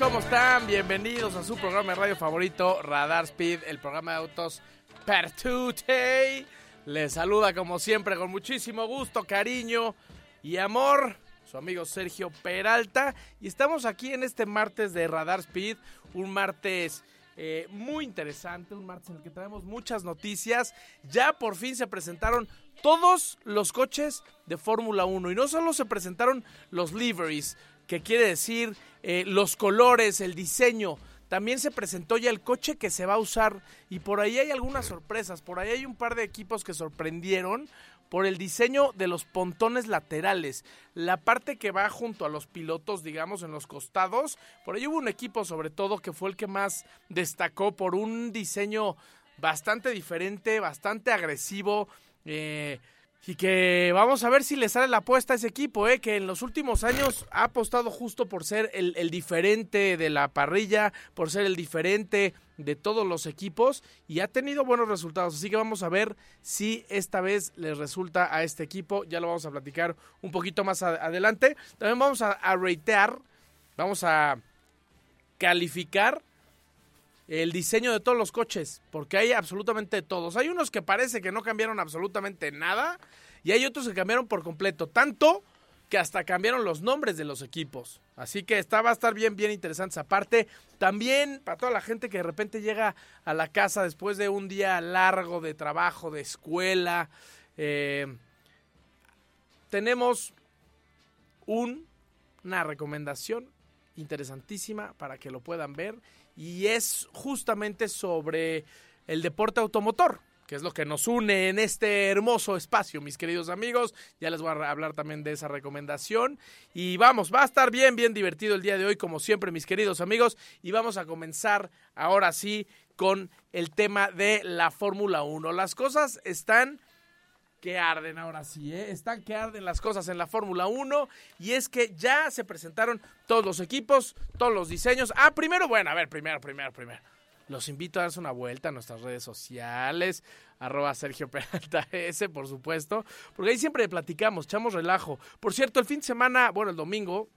¿Cómo están? Bienvenidos a su programa de radio favorito, Radar Speed, el programa de autos Pertute. Les saluda como siempre con muchísimo gusto, cariño y amor su amigo Sergio Peralta. Y estamos aquí en este martes de Radar Speed, un martes eh, muy interesante, un martes en el que tenemos muchas noticias. Ya por fin se presentaron todos los coches de Fórmula 1 y no solo se presentaron los liveries, que quiere decir eh, los colores, el diseño. También se presentó ya el coche que se va a usar y por ahí hay algunas sorpresas. Por ahí hay un par de equipos que sorprendieron por el diseño de los pontones laterales. La parte que va junto a los pilotos, digamos, en los costados. Por ahí hubo un equipo sobre todo que fue el que más destacó por un diseño bastante diferente, bastante agresivo. Eh, y que vamos a ver si le sale la apuesta a ese equipo, ¿eh? que en los últimos años ha apostado justo por ser el, el, diferente de la parrilla, por ser el diferente de todos los equipos y ha tenido buenos resultados. Así que vamos a ver si esta vez les resulta a este equipo. Ya lo vamos a platicar un poquito más adelante. También vamos a, a ratear, vamos a calificar el diseño de todos los coches, porque hay absolutamente todos. Hay unos que parece que no cambiaron absolutamente nada y hay otros que cambiaron por completo, tanto que hasta cambiaron los nombres de los equipos. Así que está, va a estar bien, bien interesante esa parte. También para toda la gente que de repente llega a la casa después de un día largo de trabajo, de escuela, eh, tenemos un, una recomendación interesantísima para que lo puedan ver y es justamente sobre el deporte automotor, que es lo que nos une en este hermoso espacio, mis queridos amigos. Ya les voy a hablar también de esa recomendación. Y vamos, va a estar bien, bien divertido el día de hoy, como siempre, mis queridos amigos. Y vamos a comenzar ahora sí con el tema de la Fórmula 1. Las cosas están que arden ahora sí, ¿eh? Están que arden las cosas en la Fórmula 1 y es que ya se presentaron todos los equipos, todos los diseños. Ah, primero, bueno, a ver, primero, primero, primero. Los invito a darse una vuelta a nuestras redes sociales, arroba Sergio Peralta S, por supuesto, porque ahí siempre platicamos, echamos relajo. Por cierto, el fin de semana, bueno, el domingo,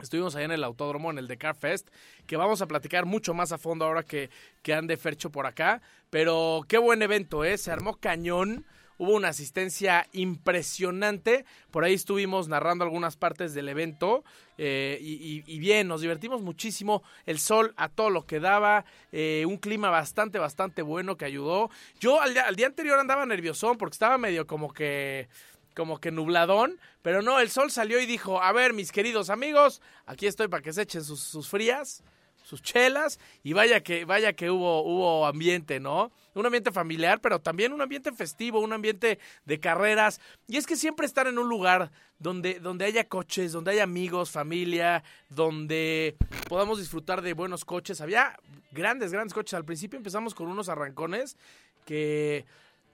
Estuvimos allá en el autódromo, en el de Carfest, que vamos a platicar mucho más a fondo ahora que, que ande Fercho por acá. Pero qué buen evento, ¿eh? Se armó cañón hubo una asistencia impresionante. Por ahí estuvimos narrando algunas partes del evento eh, y, bien, nos divertimos muchísimo. El sol a todo lo que daba, eh, un clima bastante, bastante bueno que ayudó. Yo al, día anterior andaba nerviosón porque estaba medio como que como que nubladón, pero no, el sol salió y dijo, a ver, mis queridos amigos, aquí estoy para que se echen sus frías sus chelas y vaya que vaya que hubo hubo ambiente, ¿no? Un ambiente familiar, pero también un ambiente festivo, un ambiente de carreras. Y es que siempre estar en un lugar donde donde haya coches, donde haya amigos, familia, donde podamos disfrutar de buenos coches. Había grandes grandes coches. Al principio empezamos con unos arrancones que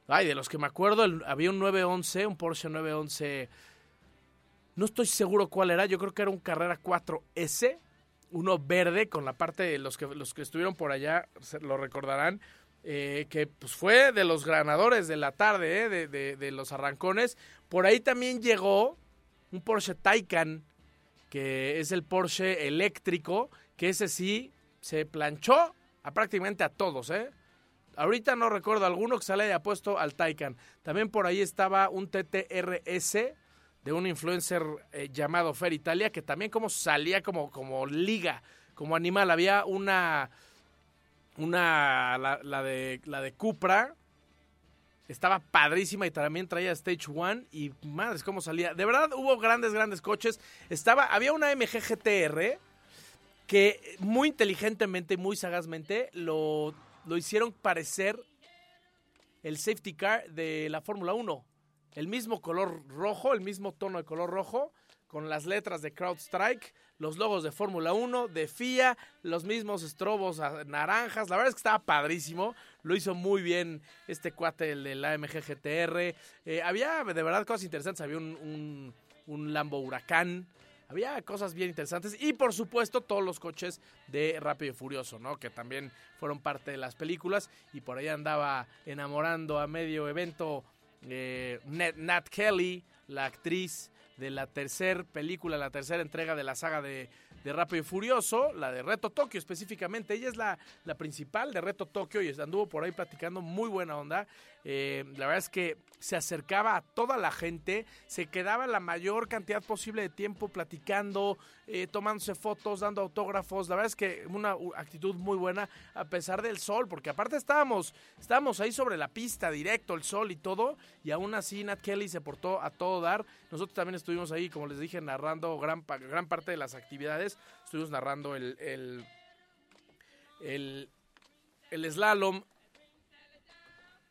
ay, de los que me acuerdo, el, había un 911, un Porsche 911 no estoy seguro cuál era, yo creo que era un Carrera 4S uno verde con la parte de los que, los que estuvieron por allá lo recordarán. Eh, que pues fue de los ganadores de la tarde, eh, de, de, los arrancones. Por ahí también llegó un Porsche Taycan, que es el Porsche eléctrico, que ese sí se planchó a prácticamente a todos, ¿eh? Ahorita no recuerdo alguno que se haya puesto al Taycan. También por ahí estaba un TTRS, de un influencer eh, llamado Fer Italia, que también como salía como, como liga, como animal. Había una, una, la, de, la de Cupra, estaba padrísima y también traía Stage One y madres cómo salía. De verdad hubo grandes, grandes coches. Estaba, había una MG GTR que muy inteligentemente, muy sagazmente lo, lo hicieron parecer el safety car de la Fórmula 1 el mismo color rojo, el mismo tono de color rojo, con las letras de CrowdStrike, los logos de Fórmula 1, de FIA, los mismos estrobos naranjas. La verdad es que estaba padrísimo. Lo hizo muy bien este cuate, el del AMG GTR. Eh, había de verdad cosas interesantes. Había un, un Lambo Huracán. Había cosas bien interesantes y por supuesto todos los coches de Rápido y Furioso, ¿no? Que también fueron parte de las películas y por ahí andaba enamorando a medio evento eh, Nat Kelly, la actriz de la tercera película, la tercera entrega de la saga de, de Rápido y Furioso, la de Reto Tokio específicamente. Ella es la, la principal de Reto Tokio y anduvo por ahí platicando muy buena onda. Eh, la verdad es que se acercaba a toda la gente, se quedaba la mayor cantidad posible de tiempo platicando, eh, tomándose fotos, dando autógrafos. La verdad es que una actitud muy buena a pesar del sol, porque aparte estábamos, estábamos ahí sobre la pista, directo, el sol y todo, y aún así Nat Kelly se portó a todo dar. Nosotros también estuvimos ahí, como les dije, narrando gran, gran parte de las actividades. Estuvimos narrando el, el, el, slalom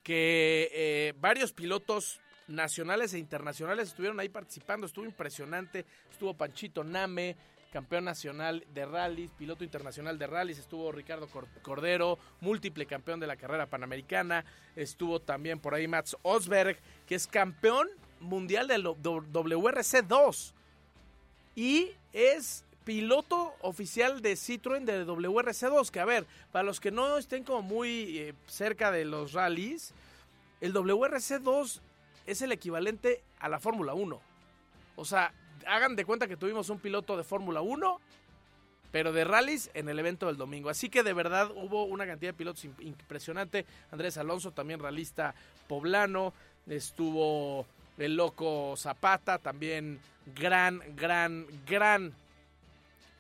que eh, varios pilotos nacionales e internacionales estuvieron ahí participando, estuvo impresionante, estuvo Panchito Name, campeón nacional de rallies, piloto internacional de rallies, estuvo Ricardo Cordero, múltiple campeón de la carrera panamericana, estuvo también por ahí Mats Osberg, que es campeón mundial del WRC2 y es piloto oficial de Citroën de WRC2, que a ver, para los que no estén como muy eh, cerca de los rallies, el WRC2 es el equivalente a la Fórmula 1. O sea, hagan de cuenta que tuvimos un piloto de Fórmula 1, pero de rallies en el evento del domingo. Así que de verdad hubo una cantidad de pilotos impresionante. Andrés Alonso, también realista poblano, estuvo el loco Zapata, también gran, gran, gran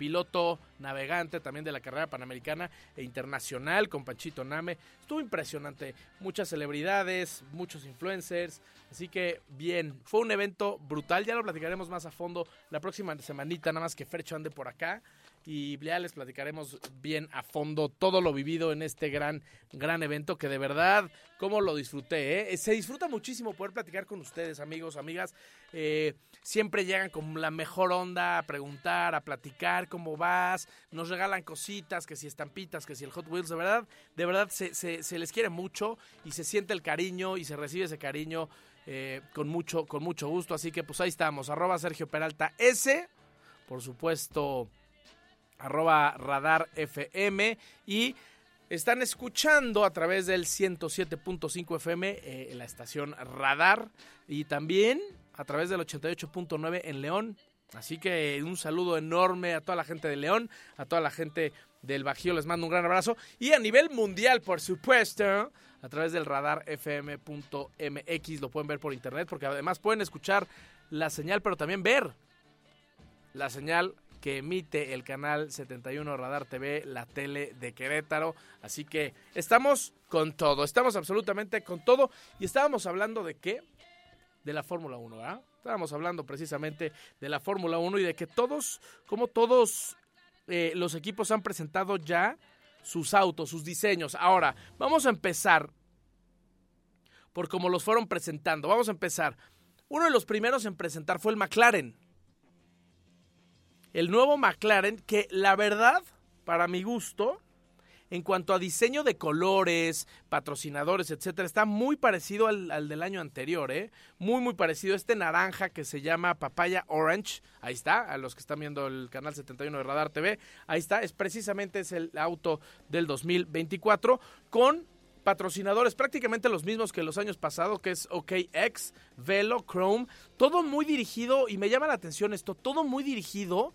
piloto navegante también de la carrera panamericana e internacional con Panchito Name. Estuvo impresionante, muchas celebridades, muchos influencers, así que bien, fue un evento brutal, ya lo platicaremos más a fondo la próxima semanita, nada más que Fercho ande por acá y ya les platicaremos bien a fondo todo lo vivido en este gran, gran evento que de verdad, como lo disfruté, ¿eh? se disfruta muchísimo poder platicar con ustedes, amigos, amigas, eh, siempre llegan con la mejor onda a preguntar, a platicar cómo vas, nos regalan cositas, que si estampitas, que si el Hot Wheels, de verdad, de verdad se, se, les quiere mucho y se siente el cariño y se recibe ese cariño eh, con, mucho, con mucho gusto, así que pues ahí estamos, arroba Sergio Peralta S, por supuesto arroba radar FM y están escuchando a través del 107.5 FM eh, en la estación Radar y también a través del 88.9 en León. Así que un saludo enorme a toda la gente de León, a toda la gente del Bajío, les mando un gran abrazo. Y a nivel mundial, por supuesto, a través del radarfm.mx, lo pueden ver por internet, porque además pueden escuchar la señal, pero también ver la señal que emite el canal 71 Radar TV, la tele de Querétaro. Así que estamos con todo, estamos absolutamente con todo. Y estábamos hablando de qué? De la Fórmula 1, ¿verdad? Estábamos hablando precisamente de la Fórmula 1 y de que todos, como todos eh, los equipos han presentado ya sus autos, sus diseños. Ahora, vamos a empezar por cómo los fueron presentando. Vamos a empezar. Uno de los primeros en presentar fue el McLaren el nuevo McLaren, que la verdad, para mi gusto, en cuanto a diseño de colores, patrocinadores, etcétera, está muy parecido al, del año anterior, ¿eh? Muy, muy parecido. Este naranja que se llama Papaya Orange, ahí está, a los que están viendo el canal 71 de Radar TV, ahí está, es precisamente es el auto del 2024 con patrocinadores prácticamente los mismos que los años pasados, que es OKX, Velo, Chrome, todo muy dirigido, y me llama la atención esto, todo muy dirigido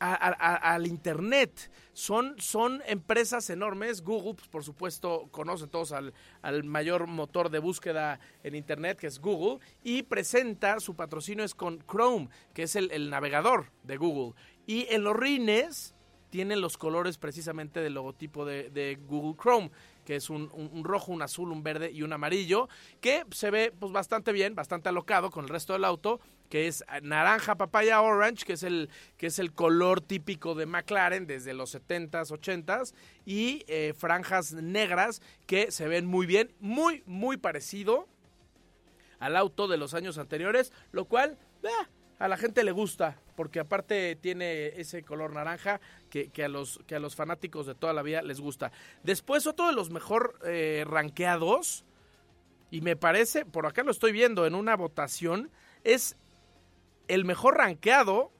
al Internet. Son, son empresas enormes. Google, pues, por supuesto, conocen todos al, al, mayor motor de búsqueda en Internet, que es Google, y presenta su patrocinio es con Chrome, que es el, navegador de Google. Y en los rines tienen los colores precisamente del logotipo de Google Chrome que es un, rojo, un azul, un verde y un amarillo, que se ve pues bastante bien, bastante alocado con el resto del auto, que es naranja, papaya, orange, que es el, que es el color típico de McLaren desde los 70s, 80s, y eh, franjas negras que se ven muy bien, muy, muy parecido al auto de los años anteriores, lo cual... Eh, a la gente le gusta, porque aparte tiene ese color naranja que, a, los, que a los fanáticos de toda la vida les gusta. Después, otro de los mejor eh, ranqueados, y me parece, por acá lo estoy viendo en una votación, es el mejor ranqueado,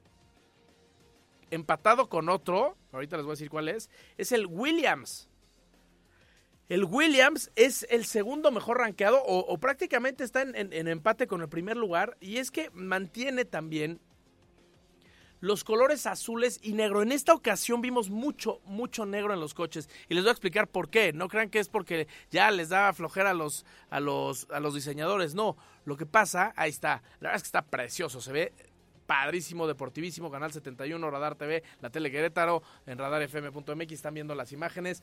empatado con otro, ahorita les voy a decir cuál es, es el Williams. El Williams es el segundo mejor rankeado o, prácticamente está en, empate con el primer lugar y es que mantiene también los colores azules y negro. En esta ocasión vimos mucho, mucho negro en los coches y les voy a explicar por qué. No crean que es porque ya les da flojera a los, a los, a los diseñadores. No, lo que pasa, ahí está. La verdad es que está precioso, se ve padrísimo, deportivísimo, Canal 71, Radar TV, la tele Querétaro, en radarfm.mx están viendo las imágenes.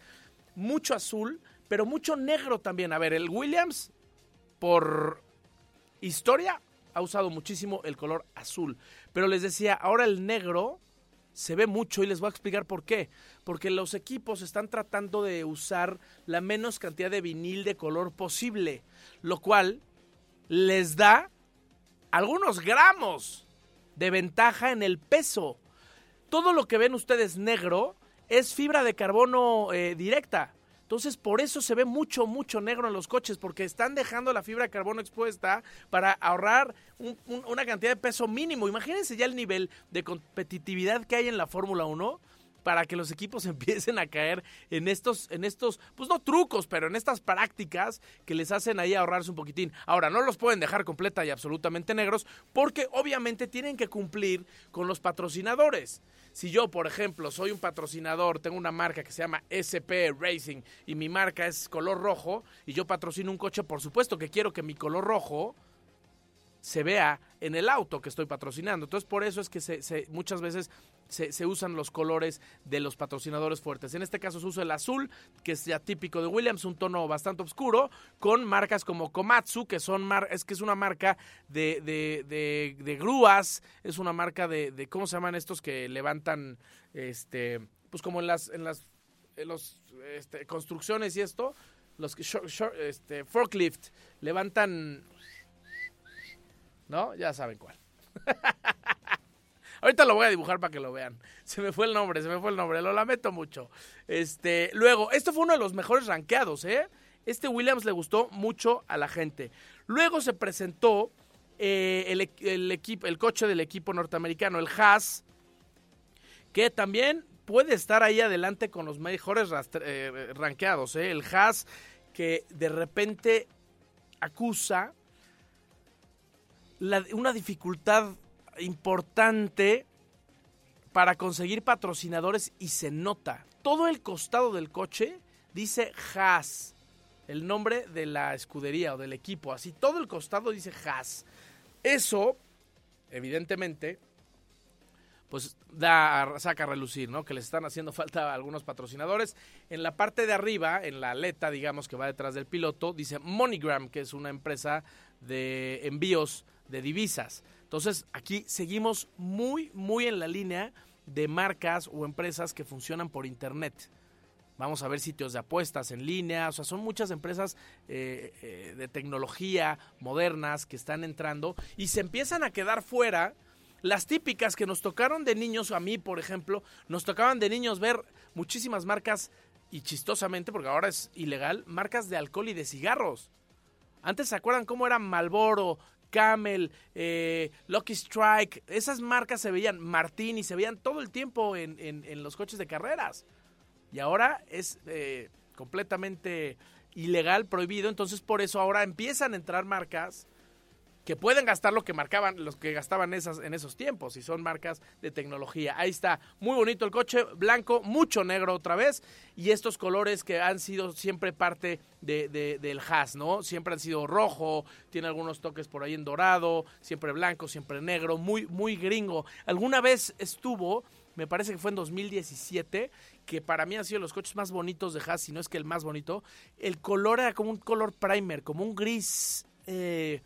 Mucho azul, pero mucho negro también. A ver, el Williams, por historia, ha usado muchísimo el color azul. Pero les decía, ahora el negro se ve mucho y les voy a explicar por qué. Porque los equipos están tratando de usar la menos cantidad de vinil de color posible, lo cual les da algunos gramos de ventaja en el peso. Todo lo que ven ustedes negro es fibra de carbono eh, directa. Entonces, por eso se ve mucho, mucho negro en los coches, porque están dejando la fibra de carbono expuesta para ahorrar una cantidad de peso mínimo. Imagínense ya el nivel de competitividad que hay en la Fórmula 1 para que los equipos empiecen a caer en estos, en estos, pues no trucos, pero en estas prácticas que les hacen ahí ahorrarse un poquitín. Ahora, no los pueden dejar completa y absolutamente negros, porque obviamente tienen que cumplir con los patrocinadores. Si yo, por ejemplo, soy un patrocinador, tengo una marca que se llama SP Racing y mi marca es color rojo y yo patrocino un coche, por supuesto que quiero que mi color rojo se vea en el auto que estoy patrocinando. Entonces, por eso es que se, muchas veces se, usan los colores de los patrocinadores fuertes. En este caso se usa el azul, que es ya típico de Williams, un tono bastante oscuro, con marcas como Komatsu, que son mar es que es una marca de, de, de, grúas, es una marca de, ¿cómo se llaman estos que levantan, este, pues como en las, en las, los, este, construcciones y esto, los que, este, forklift, levantan, ¿no? Ya saben cuál. Ahorita lo voy a dibujar para que lo vean. Se me fue el nombre, se me fue el nombre, lo lamento mucho. Este, luego, esto fue uno de los mejores rankeados, ¿eh? Este Williams le gustó mucho a la gente. Luego se presentó eh, el, el, equipo, el coche del equipo norteamericano, el Haas, que también puede estar ahí adelante con los mejores eh, rankeados. ¿eh? El Haas que de repente acusa una dificultad importante para conseguir patrocinadores y se nota. Todo el costado del coche dice Haas, el nombre de la escudería o del equipo. Así, todo el costado dice Haas. Eso, evidentemente, pues da, saca a relucir, ¿no? Que les están haciendo falta algunos patrocinadores. En la parte de arriba, en la aleta, digamos, que va detrás del piloto, dice MoneyGram, que es una empresa de envíos de divisas. Entonces, aquí seguimos muy, muy en la línea de marcas o empresas que funcionan por Internet. Vamos a ver sitios de apuestas en línea, o sea, son muchas empresas eh, eh, de tecnología modernas que están entrando y se empiezan a quedar fuera las típicas que nos tocaron de niños, a mí por ejemplo, nos tocaban de niños ver muchísimas marcas y chistosamente, porque ahora es ilegal, marcas de alcohol y de cigarros. Antes se acuerdan cómo era Malboro, Camel, eh, Lucky Strike, esas marcas se veían, Martini, se veían todo el tiempo en, en, los coches de carreras. Y ahora es eh, completamente ilegal, prohibido, entonces por eso ahora empiezan a entrar marcas que pueden gastar lo que marcaban, los que gastaban esas, en esos tiempos, y son marcas de tecnología. Ahí está, muy bonito el coche, blanco, mucho negro otra vez, y estos colores que han sido siempre parte de, del Haas, ¿no? Siempre han sido rojo, tiene algunos toques por ahí en dorado, siempre blanco, siempre negro, muy, muy gringo. Alguna vez estuvo, me parece que fue en 2017, que para mí han sido los coches más bonitos de Haas, si no es que el más bonito. El color era como un color primer, como un gris. Eh,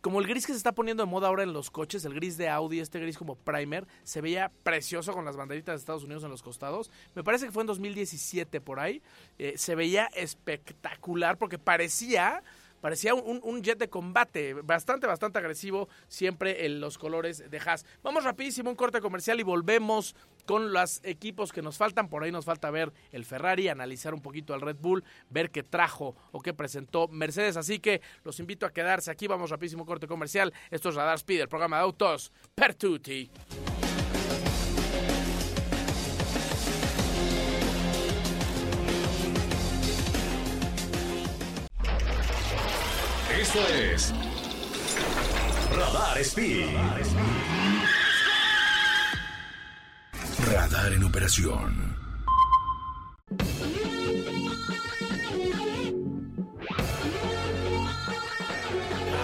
como el gris que se está poniendo de moda ahora en los coches, el gris de Audi, este gris como primer, se veía precioso con las banderitas de Estados Unidos en los costados. Me parece que fue en 2017 por ahí. Eh, se veía espectacular porque parecía parecía un, un, jet de combate, bastante, bastante agresivo, siempre en los colores de Haas. Vamos rapidísimo, un corte comercial y volvemos con los equipos que nos faltan. Por ahí nos falta ver el Ferrari, analizar un poquito al Red Bull, ver qué trajo o qué presentó Mercedes. Así que los invito a quedarse aquí. Vamos rapidísimo, corte comercial. Esto es Radar Speed, el programa de autos Pertuti. Esto es Radar Speed. Radar en operación.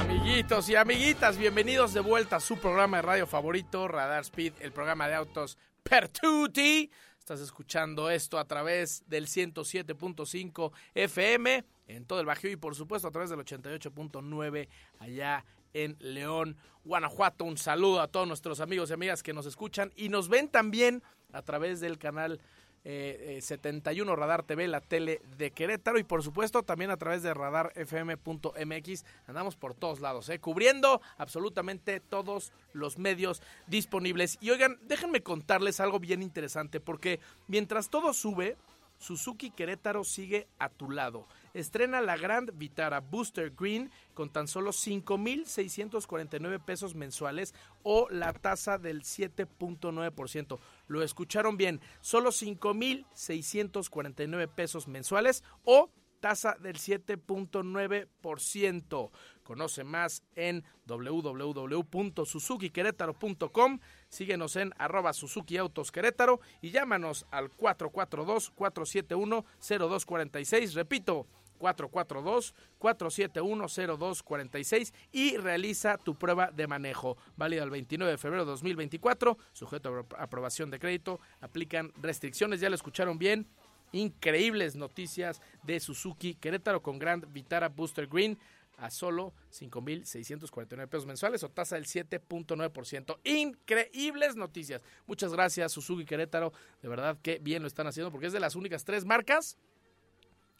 Amiguitos y amiguitas, bienvenidos de vuelta a su programa de radio favorito, Radar Speed, el programa de autos Pertuti. Estás escuchando esto a través del 107.5 FM en todo el Bajío y por supuesto a través del 88.9 allá en León, Guanajuato. Un saludo a todos nuestros amigos y amigas que nos escuchan y nos ven también a través del canal eh, 71 Radar TV, la tele de Querétaro y por supuesto también a través de radarfm.mx. Andamos por todos lados, eh, cubriendo absolutamente todos los medios disponibles. Y oigan, déjenme contarles algo bien interesante porque mientras todo sube, Suzuki Querétaro sigue a tu lado estrena la Grand Vitara Booster Green con tan solo 5.649 pesos mensuales o la tasa del 7.9%. Lo escucharon bien, solo 5.649 pesos mensuales o tasa del 7.9%. Conoce más en www.suzukiquerétaro.com. Síguenos en arroba Suzuki Autos Querétaro y llámanos al 442-471-0246. Repito, 442-471-0246 y realiza tu prueba de manejo. Válida el 29 de febrero de 2024, sujeto a aprobación de crédito. Aplican restricciones, ya lo escucharon bien. Increíbles noticias de Suzuki Querétaro con Grand Vitara Booster Green a solo 5.649 pesos mensuales o tasa del 7.9%. Increíbles noticias. Muchas gracias Suzuki Querétaro. De verdad que bien lo están haciendo porque es de las únicas tres marcas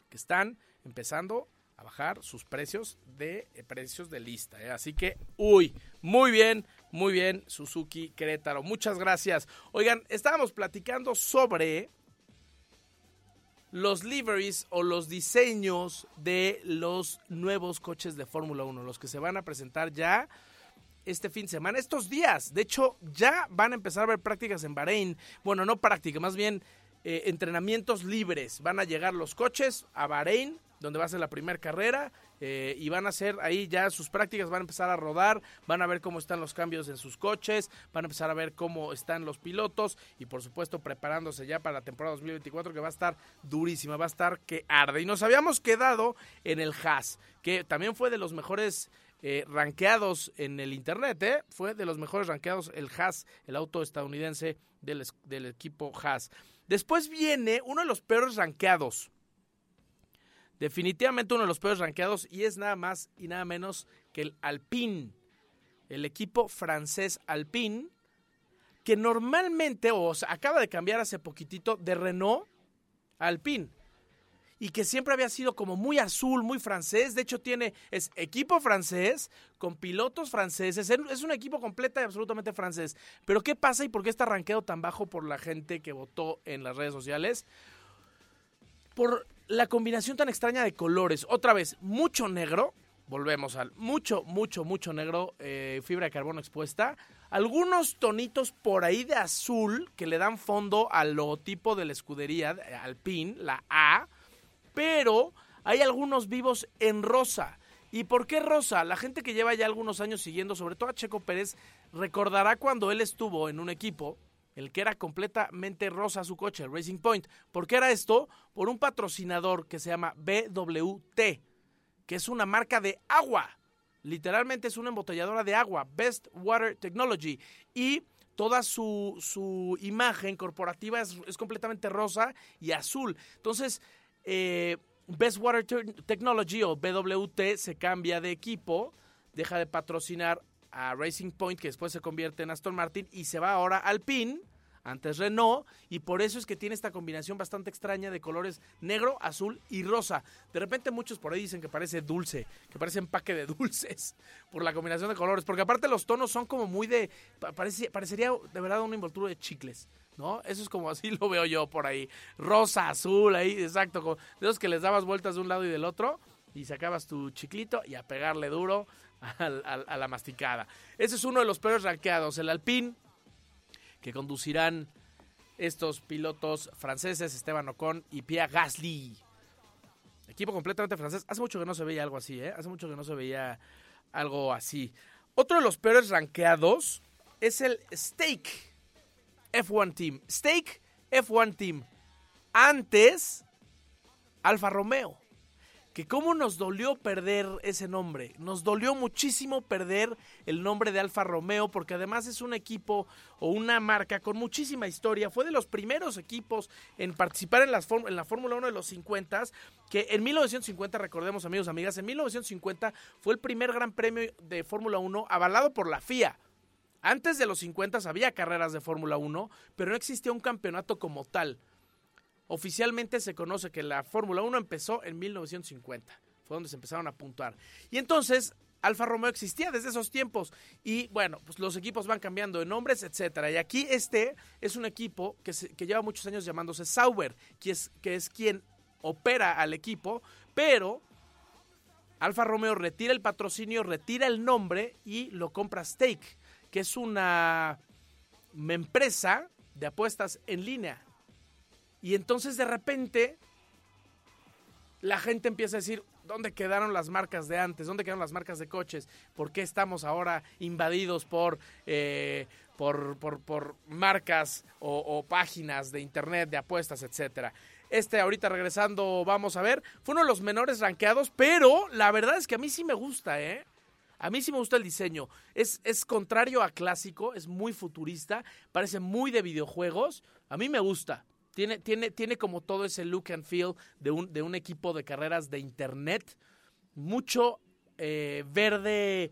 que están empezando a bajar sus precios de eh, precios de lista. ¿eh? Así que, uy, muy bien, muy bien, Suzuki Querétaro. Muchas gracias. Oigan, estábamos platicando sobre los liveries o los diseños de los nuevos coches de Fórmula 1, los que se van a presentar ya este fin de semana, estos días. De hecho, ya van a empezar a ver prácticas en Bahrein. Bueno, no prácticas, más bien eh, entrenamientos libres. Van a llegar los coches a Bahrein donde va a ser la primera carrera eh, y van a hacer ahí ya sus prácticas, van a empezar a rodar, van a ver cómo están los cambios en sus coches, van a empezar a ver cómo están los pilotos y por supuesto preparándose ya para la temporada 2024 que va a estar durísima, va a estar que arde. Y nos habíamos quedado en el Haas, que también fue de los mejores eh, ranqueados en el internet, ¿eh? fue de los mejores ranqueados el Haas, el auto estadounidense del, del equipo Haas. Después viene uno de los peores ranqueados definitivamente uno de los peores rankeados y es nada más y nada menos que el Alpine, el equipo francés Alpine, que normalmente, o acaba de cambiar hace poquitito de Renault a Alpine. Y que siempre había sido como muy azul, muy francés. De hecho, tiene, es equipo francés, con pilotos franceses. Es un equipo completo y absolutamente francés. Pero ¿qué pasa y por qué está rankeado tan bajo por la gente que votó en las redes sociales? Por la combinación tan extraña de colores. Otra vez, mucho negro. Volvemos al mucho, mucho, mucho negro, eh, fibra de carbono expuesta. Algunos tonitos por ahí de azul que le dan fondo al logotipo de la escudería, al pin, la A. Pero hay algunos vivos en rosa. ¿Y por qué rosa? La gente que lleva ya algunos años siguiendo, sobre todo a Checo Pérez, recordará cuando él estuvo en un equipo el que era completamente rosa su coche, Racing Point. ¿Por qué era esto? Por un patrocinador que se llama BWT, que es una marca de agua. Literalmente es una embotelladora de agua, Best Water Technology. Y toda su, su imagen corporativa es, completamente rosa y azul. Entonces, eh, Best Water Technology o BWT se cambia de equipo, deja de patrocinar a Racing Point, que después se convierte en Aston Martin, y se va ahora al PIN antes Renault, y por eso es que tiene esta combinación bastante extraña de colores negro, azul y rosa. De repente muchos por ahí dicen que parece dulce, que parece empaque de dulces, por la combinación de colores, porque aparte los tonos son como muy de, parecería de verdad un envoltura de chicles. ¿no? Eso es como así lo veo yo por ahí. Rosa, azul, ahí, exacto. De esos que les dabas vueltas de un lado y del otro y sacabas tu chiclito y a pegarle duro a, la masticada. Ese es uno de los peores ranqueados. El Alpine, que conducirán estos pilotos franceses, Esteban Ocon y Pierre Gasly. Equipo completamente francés. Hace mucho que no se veía algo así, ¿eh? Hace mucho que no se veía algo así. Otro de los peores ranqueados es el Stake F1 Team. Stake F1 Team. Antes, Alfa Romeo que cómo nos dolió perder ese nombre. Nos dolió muchísimo perder el nombre de Alfa Romeo porque además es un equipo o una marca con muchísima historia. Fue de los primeros equipos en participar en, la Fórmula 1 de los 50 que en 1950, recordemos amigos, amigas, en 1950 fue el primer gran premio de Fórmula 1 avalado por la FIA. Antes de los 50 había carreras de Fórmula 1, pero no existía un campeonato como tal. Oficialmente se conoce que la Fórmula 1 empezó en 1950. Fue donde se empezaron a puntuar. Y entonces Alfa Romeo existía desde esos tiempos. Y bueno, pues los equipos van cambiando de nombres, etcétera. Y aquí este es un equipo que, que lleva muchos años llamándose Sauber, que es, que es quien opera al equipo, pero Alfa Romeo retira el patrocinio, retira el nombre y lo compra Stake, que es una empresa de apuestas en línea. Y entonces de repente la gente empieza a decir, ¿dónde quedaron las marcas de antes? ¿Dónde quedaron las marcas de coches? ¿Por qué estamos ahora invadidos por, eh, por, por, marcas o, páginas de internet, de apuestas, etcétera? Este ahorita regresando, vamos a ver, fue uno de los menores rankeados, pero la verdad es que a mí sí me gusta, ¿eh? A mí sí me gusta el diseño. Es, es contrario a clásico, es muy futurista, parece muy de videojuegos. A mí me gusta. Tiene, tiene, tiene como todo ese look and feel de un, de un equipo de carreras de internet. Mucho eh, verde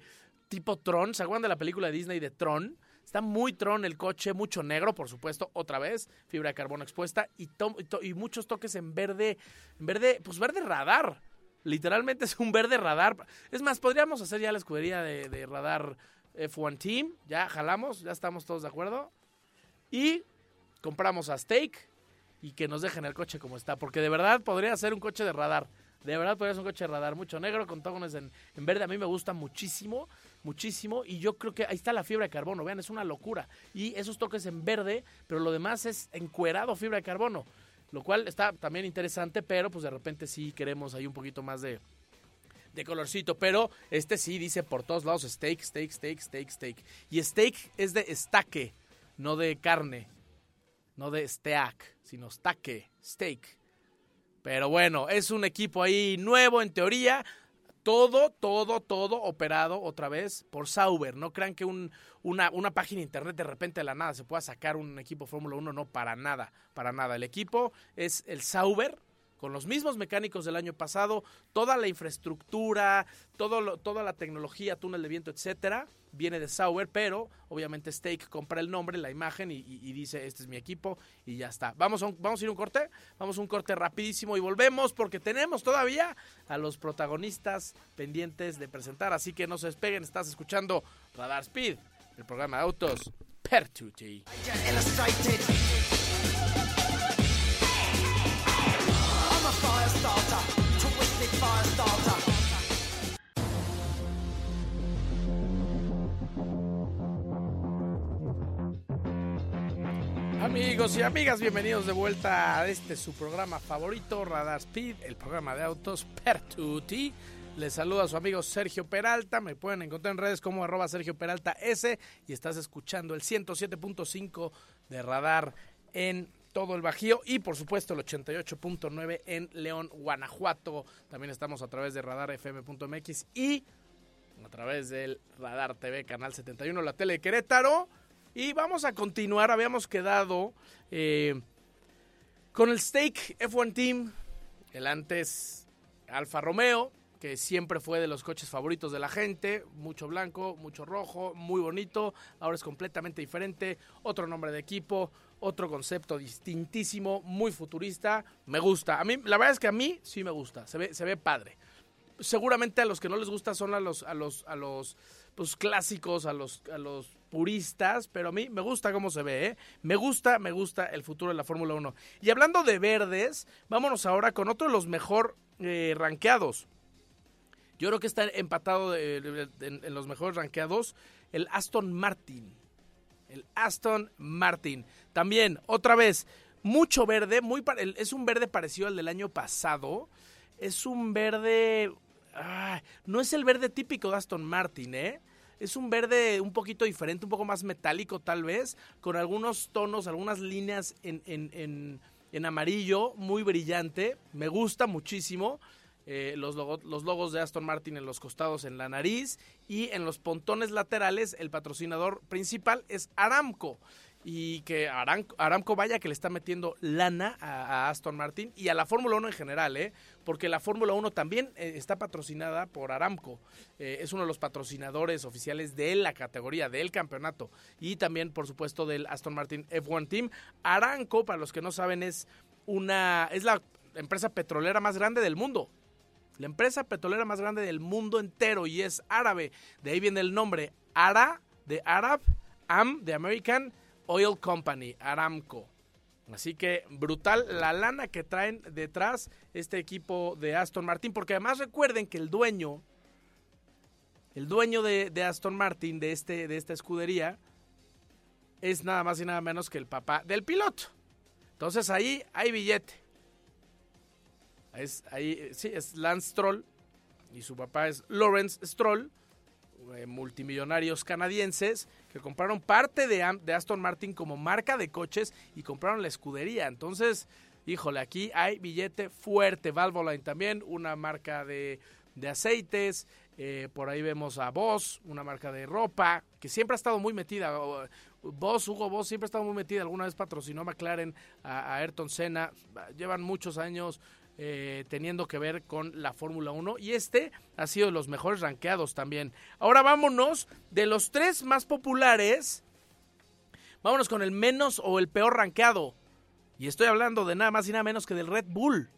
tipo Tron. ¿Se acuerdan de la película de Disney de Tron? Está muy Tron el coche, mucho negro, por supuesto, otra vez, fibra de carbono expuesta y, y muchos toques en verde, en verde, pues verde radar. Literalmente es un verde radar. Es más, podríamos hacer ya la escudería de, de radar F1 Team. Ya jalamos, ya estamos todos de acuerdo. Y compramos a Stake y que nos dejen el coche como está. Porque de verdad podría ser un coche de radar. De verdad podría ser un coche de radar. Mucho negro con toques en, en verde. A mí me gusta muchísimo, muchísimo. Y yo creo que ahí está la fibra de carbono. Vean, es una locura. Y esos toques en verde, pero lo demás es encuerado fibra de carbono. Lo cual está también interesante, pero pues de repente sí queremos ahí un poquito más de, de colorcito, pero este sí dice por todos lados steak, steak, steak, steak, steak. Y steak es de estaque, no de carne no de steak, sino stake, steak. Pero bueno, es un equipo ahí nuevo en teoría. Todo, todo, todo operado otra vez por Sauber. No crean que un, una, una, página de internet de repente de la nada se pueda sacar un equipo Fórmula 1. No, para nada, para nada. El equipo es el Sauber, con los mismos mecánicos del año pasado, toda la infraestructura, toda la tecnología, túnel de viento, etcétera, viene de Sauber, pero obviamente Stake compra el nombre, la imagen y, dice, este es mi equipo y ya está. Vamos a, a ir un corte, vamos a un corte rapidísimo y volvemos porque tenemos todavía a los protagonistas pendientes de presentar, así que no se despeguen, estás escuchando Radar Speed, el programa de autos Pertuti. Amigos y amigas, bienvenidos de vuelta a este su programa favorito, Radar Speed, el programa de autos Pertuti. Les saluda a su amigo Sergio Peralta. Me pueden encontrar en redes como arroba Sergio Peralta S. Y estás escuchando el 107.5 de Radar en todo el Bajío y por supuesto el 88.9 en León, Guanajuato. También estamos a través de radarfm.mx y a través del Radar TV Canal 71, la tele de Querétaro. Y vamos a continuar, habíamos quedado eh, con el Stake F1 Team, el antes Alfa Romeo, que siempre fue de los coches favoritos de la gente, mucho blanco, mucho rojo, muy bonito, ahora es completamente diferente, otro nombre de equipo, otro concepto distintísimo, muy futurista, me gusta. A mí, la verdad es que a mí sí me gusta, se ve, se ve padre. Seguramente a los que no les gusta son a los, a los, a los pues, clásicos, a los, a los puristas, pero a mí me gusta cómo se ve, ¿eh? Me gusta, me gusta el futuro de la Fórmula 1. Y hablando de verdes, vámonos ahora con otro de los mejor eh, rankeados. Yo creo que está empatado en, los mejores rankeados el Aston Martin. El Aston Martin. También, otra vez, mucho verde, muy es un verde parecido al del año pasado. Es un verde... No es el verde típico de Aston Martin, ¿eh? Es un verde un poquito diferente, un poco más metálico tal vez, con algunos tonos, algunas líneas en, en, en, amarillo, muy brillante. Me gusta muchísimo. Eh, los, los, logos de Aston Martin en los costados, en la nariz y en los pontones laterales. El patrocinador principal es Aramco y que Aramco, vaya que le está metiendo lana a, Aston Martin y a la Fórmula 1 en general, ¿eh? porque la Fórmula 1 también eh, está patrocinada por Aramco. Eh, es uno de los patrocinadores oficiales de la categoría, del campeonato y también, por supuesto, del Aston Martin F1 Team. Aramco, para los que no saben, es, una, es la empresa petrolera más grande del mundo. La empresa petrolera más grande del mundo entero y es árabe. De ahí viene el nombre ARA de Arab, AM de American Oil Company, Aramco. Así que brutal la lana que traen detrás este equipo de Aston Martin, porque además recuerden que el dueño, el dueño de, Aston Martin, de, este, de esta escudería, es nada más y nada menos que el papá del piloto. Entonces ahí hay billete. Es, ahí, sí, es Lance Stroll y su papá es Lawrence Stroll eh, multimillonarios canadienses que compraron parte de, Aston Martin como marca de coches y compraron la escudería. Entonces, híjole, aquí hay billete fuerte. Valvoline también, una marca de, aceites. Eh, por ahí vemos a Boss, una marca de ropa, que siempre ha estado muy metida. Boss, Hugo Boss, siempre ha estado muy metida. Alguna vez patrocinó a McLaren, a Ayrton Senna. Llevan muchos años eh, teniendo que ver con la Fórmula 1 y este ha sido de los mejores ranqueados también. Ahora vámonos de los tres más populares, vámonos con el menos o el peor ranqueado. Y estoy hablando de nada más y nada menos que del Red Bull.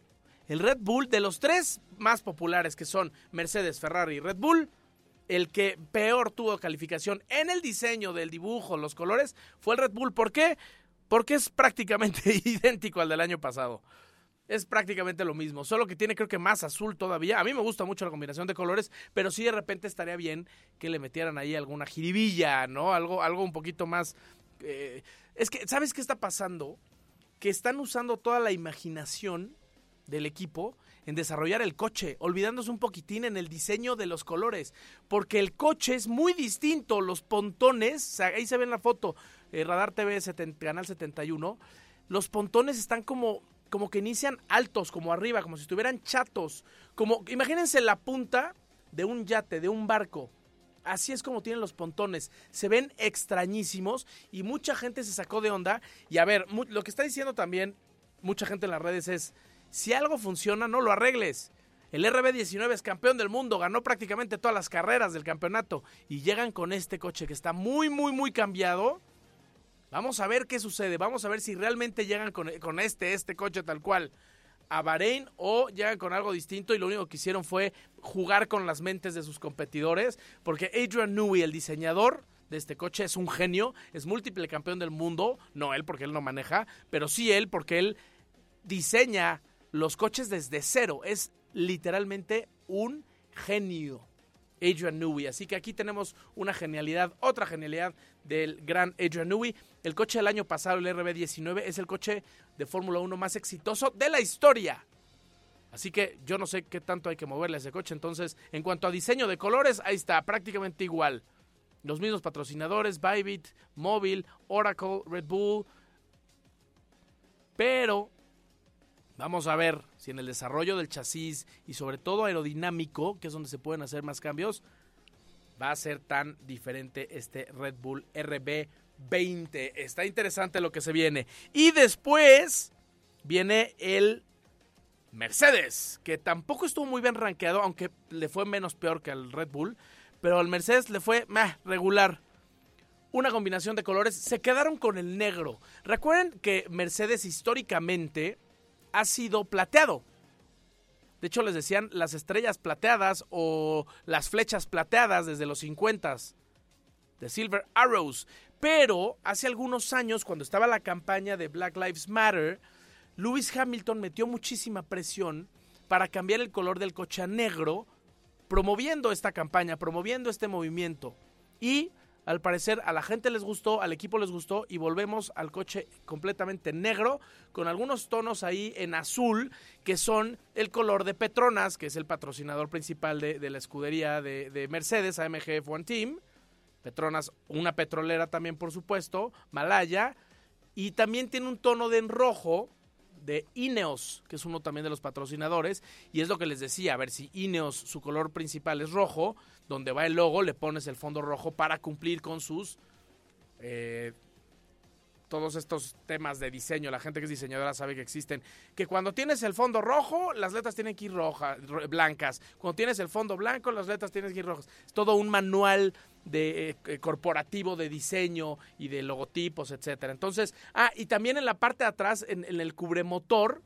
El Red Bull, de los tres más populares que son Mercedes, Ferrari y Red Bull, el que peor tuvo calificación en el diseño del dibujo, los colores, fue el Red Bull. ¿Por qué? Porque es prácticamente idéntico al del año pasado es prácticamente lo mismo, solo que tiene creo que más azul todavía. A mí me gusta mucho la combinación de colores, pero sí de repente estaría bien que le metieran ahí alguna jiribilla, ¿no? Algo, algo un poquito más... Eh, es que, ¿sabes qué está pasando? Que están usando toda la imaginación del equipo en desarrollar el coche, olvidándose un poquitín en el diseño de los colores, porque el coche es muy distinto, los pontones, ahí se ve en la foto, eh, Radar TV Canal 71, los pontones están como como que inician altos, como arriba, como si estuvieran chatos. Como, imagínense la punta de un yate, de un barco. Así es como tienen los pontones. Se ven extrañísimos y mucha gente se sacó de onda. Y a ver, lo que está diciendo también mucha gente en las redes es, si algo funciona, no lo arregles. El RB19 es campeón del mundo, ganó prácticamente todas las carreras del campeonato y llegan con este coche que está muy, muy, muy cambiado Vamos a ver qué sucede. Vamos a ver si realmente llegan con, este, este coche tal cual a Bahrein o llegan con algo distinto y lo único que hicieron fue jugar con las mentes de sus competidores porque Adrian Newey, el diseñador de este coche, es un genio, es múltiple campeón del mundo, no él porque él no maneja, pero sí él porque él diseña los coches desde cero, es literalmente un genio. Adrian Newey. Así que aquí tenemos una genialidad, otra genialidad del gran Adrian Newey. El coche del año pasado, el RB19, es el coche de Fórmula 1 más exitoso de la historia. Así que yo no sé qué tanto hay que moverle a ese coche. Entonces, en cuanto a diseño de colores, ahí está, prácticamente igual. Los mismos patrocinadores, Bybit, Móvil, Oracle, Red Bull. Pero Vamos a ver si en el desarrollo del chasis y sobre todo aerodinámico, que es donde se pueden hacer más cambios, va a ser tan diferente este Red Bull RB20. Está interesante lo que se viene. Y después viene el Mercedes, que tampoco estuvo muy bien rankeado, aunque le fue menos peor que al Red Bull, pero al Mercedes le fue meh, regular. Una combinación de colores, se quedaron con el negro. Recuerden que Mercedes históricamente ha sido plateado. De hecho, les decían las estrellas plateadas o las flechas plateadas desde los 50 de Silver Arrows. Pero hace algunos años, cuando estaba la campaña de Black Lives Matter, Lewis Hamilton metió muchísima presión para cambiar el color del coche a negro, promoviendo esta campaña, promoviendo este movimiento. Y al parecer a la gente les gustó, al equipo les gustó y volvemos al coche completamente negro con algunos tonos ahí en azul que son el color de Petronas, que es el patrocinador principal de, la escudería de, de Mercedes, AMG F1 Team. Petronas, una petrolera también, por supuesto, Malaya, y también tiene un tono de en rojo de Ineos, que es uno también de los patrocinadores, y es lo que les decía, a ver si Ineos, su color principal es rojo, donde va el logo, le pones el fondo rojo para cumplir con sus eh, todos estos temas de diseño, la gente que es diseñadora sabe que existen, que cuando tienes el fondo rojo, las letras tienen que ir rojas, blancas. Cuando tienes el fondo blanco, las letras tienen que ir rojas. Es todo un manual de eh, corporativo de diseño y de logotipos, etcétera. Entonces, ah, y también en la parte de atrás, en, el cubremotor,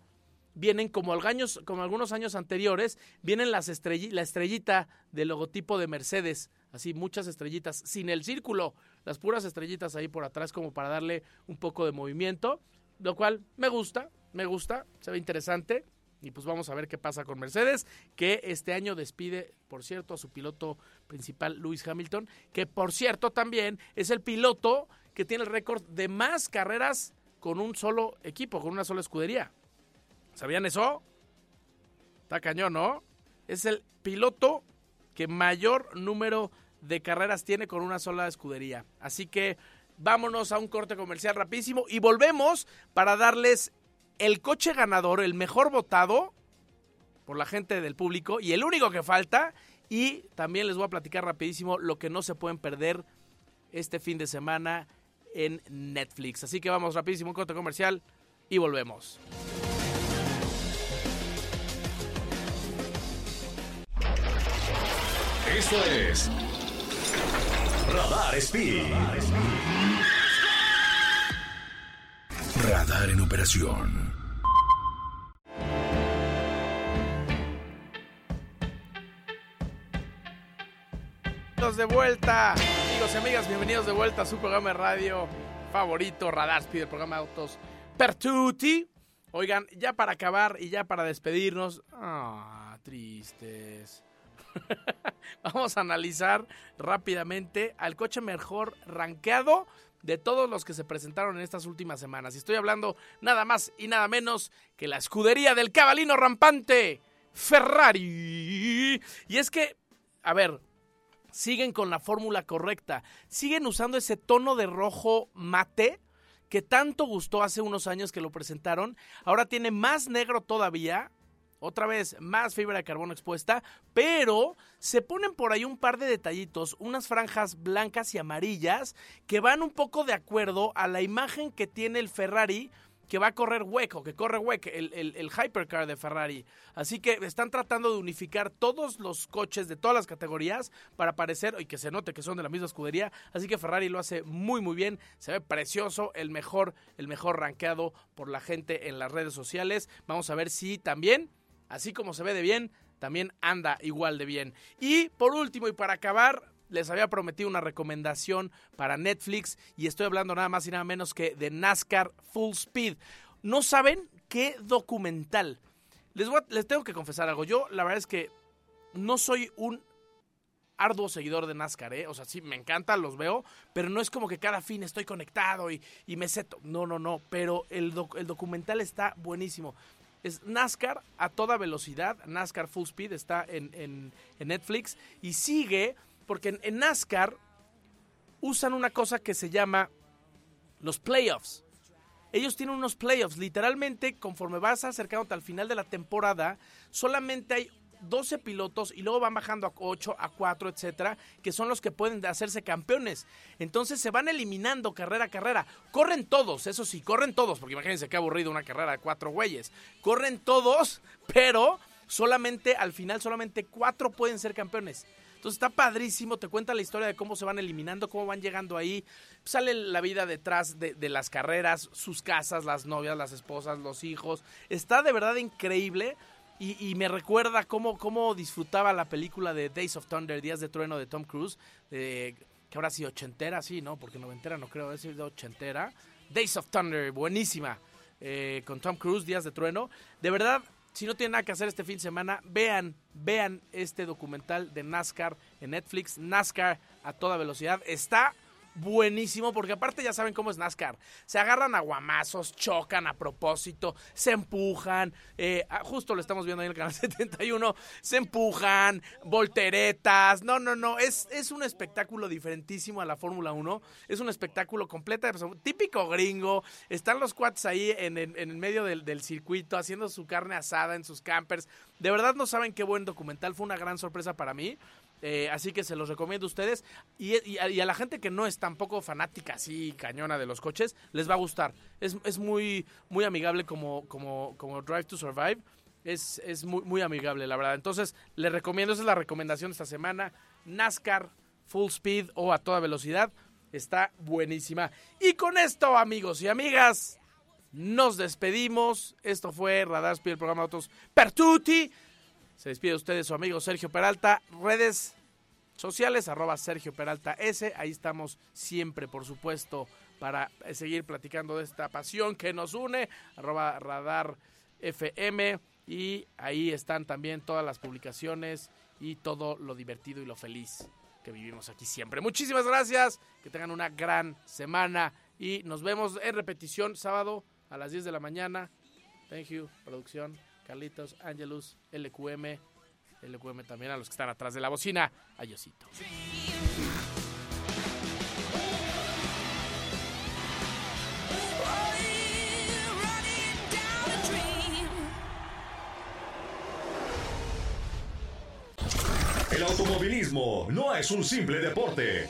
vienen como, como algunos años anteriores, vienen las la estrellita del logotipo de Mercedes, así muchas estrellitas, sin el círculo, las puras estrellitas ahí por atrás como para darle un poco de movimiento, lo cual me gusta, me gusta, se ve interesante. Y pues vamos a ver qué pasa con Mercedes, que este año despide, por cierto, a su piloto principal, Lewis Hamilton, que por cierto también es el piloto que tiene el récord de más carreras con un solo equipo, con una sola escudería. ¿Sabían eso? Está cañón, ¿no? Es el piloto que mayor número de carreras tiene con una sola escudería. Así que vámonos a un corte comercial rapidísimo y volvemos para darles el coche ganador, el mejor votado por la gente del público y el único que falta. Y también les voy a platicar rapidísimo lo que no se pueden perder este fin de semana en Netflix. Así que vamos rapidísimo, un corte comercial y volvemos. Esto es Radar Speed. Radar en operación. De vuelta, amigos y amigas, bienvenidos de vuelta a su programa de radio favorito, Radar Speed, programa de autos Pertuti. Oigan, ya para acabar y ya para despedirnos, ah, tristes. Vamos a analizar rápidamente al coche mejor rankeado de todos los que se presentaron en estas últimas semanas. Y estoy hablando nada más y nada menos que la escudería del cabalino rampante, Ferrari. Y es que, a ver, siguen con la fórmula correcta, siguen usando ese tono de rojo mate que tanto gustó hace unos años que lo presentaron. Ahora tiene más negro todavía otra vez, más fibra de carbono expuesta, pero se ponen por ahí un par de detallitos, unas franjas blancas y amarillas que van un poco de acuerdo a la imagen que tiene el Ferrari que va a correr hueco, que corre hueco, el, el, hypercar de Ferrari. Así que están tratando de unificar todos los coches de todas las categorías para parecer y que se note que son de la misma escudería. Así que Ferrari lo hace muy muy bien, se ve precioso, el mejor, el mejor rankeado por la gente en las redes sociales. Vamos a ver si también así como se ve de bien, también anda igual de bien. Y por último y para acabar, les había prometido una recomendación para Netflix y estoy hablando nada más y nada menos que de NASCAR Full Speed. ¿No saben qué documental? Les, les tengo que confesar algo. Yo la verdad es que no soy un arduo seguidor de NASCAR, ¿eh? O sea, sí, me encanta, los veo, pero no es como que cada fin estoy conectado y, me seto. No, no, no, pero el, el documental está buenísimo. Es NASCAR a toda velocidad. NASCAR Full Speed está en, Netflix. Y sigue, porque en, NASCAR usan una cosa que se llama los playoffs. Ellos tienen unos playoffs. Literalmente, conforme vas acercándote al final de la temporada, solamente hay 12 pilotos y luego van bajando a 8, a 4, etcétera, que son los que pueden hacerse campeones. Entonces se van eliminando carrera a carrera. Corren todos, eso sí, corren todos, porque imagínense qué aburrido una carrera de cuatro güeyes. Corren todos, pero solamente al final, solamente cuatro pueden ser campeones. Entonces está padrísimo, te cuenta la historia de cómo se van eliminando, cómo van llegando ahí. Sale la vida detrás de, las carreras, sus casas, las novias, las esposas, los hijos. Está de verdad increíble. Y, me recuerda cómo, cómo disfrutaba la película de Days of Thunder, Días de Trueno de Tom Cruise, que habrá sido ochentera, sí, ¿no? Porque noventera no creo, es de ochentera. Days of Thunder, buenísima, eh, con Tom Cruise, Días de Trueno. De verdad, si no tienen nada que hacer este fin de semana, vean, vean este documental de NASCAR en Netflix, NASCAR a toda velocidad. Está buenísimo, porque aparte ya saben cómo es NASCAR. Se agarran a guamazos, chocan a propósito, se empujan. Eh, ah, justo lo estamos viendo ahí en el canal 71. Se empujan, volteretas. No, no, no. Es, es un espectáculo diferentísimo a la Fórmula 1. Es un espectáculo completo, típico gringo. Están los cuates ahí en, el medio del circuito haciendo su carne asada en sus campers. De verdad no saben qué buen documental. Fue una gran sorpresa para mí. Eh, así que se los recomiendo a ustedes. Y, a, la gente que no es tampoco fanática así cañona de los coches, les va a gustar. Es, muy, muy amigable como, como, como Drive to Survive. Es, es muy, muy amigable, la verdad. Entonces, les recomiendo, esa es la recomendación de esta semana. NASCAR Full Speed o a toda velocidad. Está buenísima. Y con esto, amigos y amigas, nos despedimos. Esto fue Radar Speed, el programa de Autos Pertuti. Se despide usted su amigo Sergio Peralta. Redes sociales, arroba Sergio Peralta S. Ahí estamos siempre, por supuesto, para seguir platicando de esta pasión que nos une. Arroba Radar FM. Y ahí están también todas las publicaciones y todo lo divertido y lo feliz que vivimos aquí siempre. Muchísimas gracias. Que tengan una gran semana. Y nos vemos en repetición sábado a las 10 de la mañana. Thank you, producción. Carlitos, Angelus, LQM, LQM también a los que están atrás de la bocina. Ayosito. El automovilismo no es un simple deporte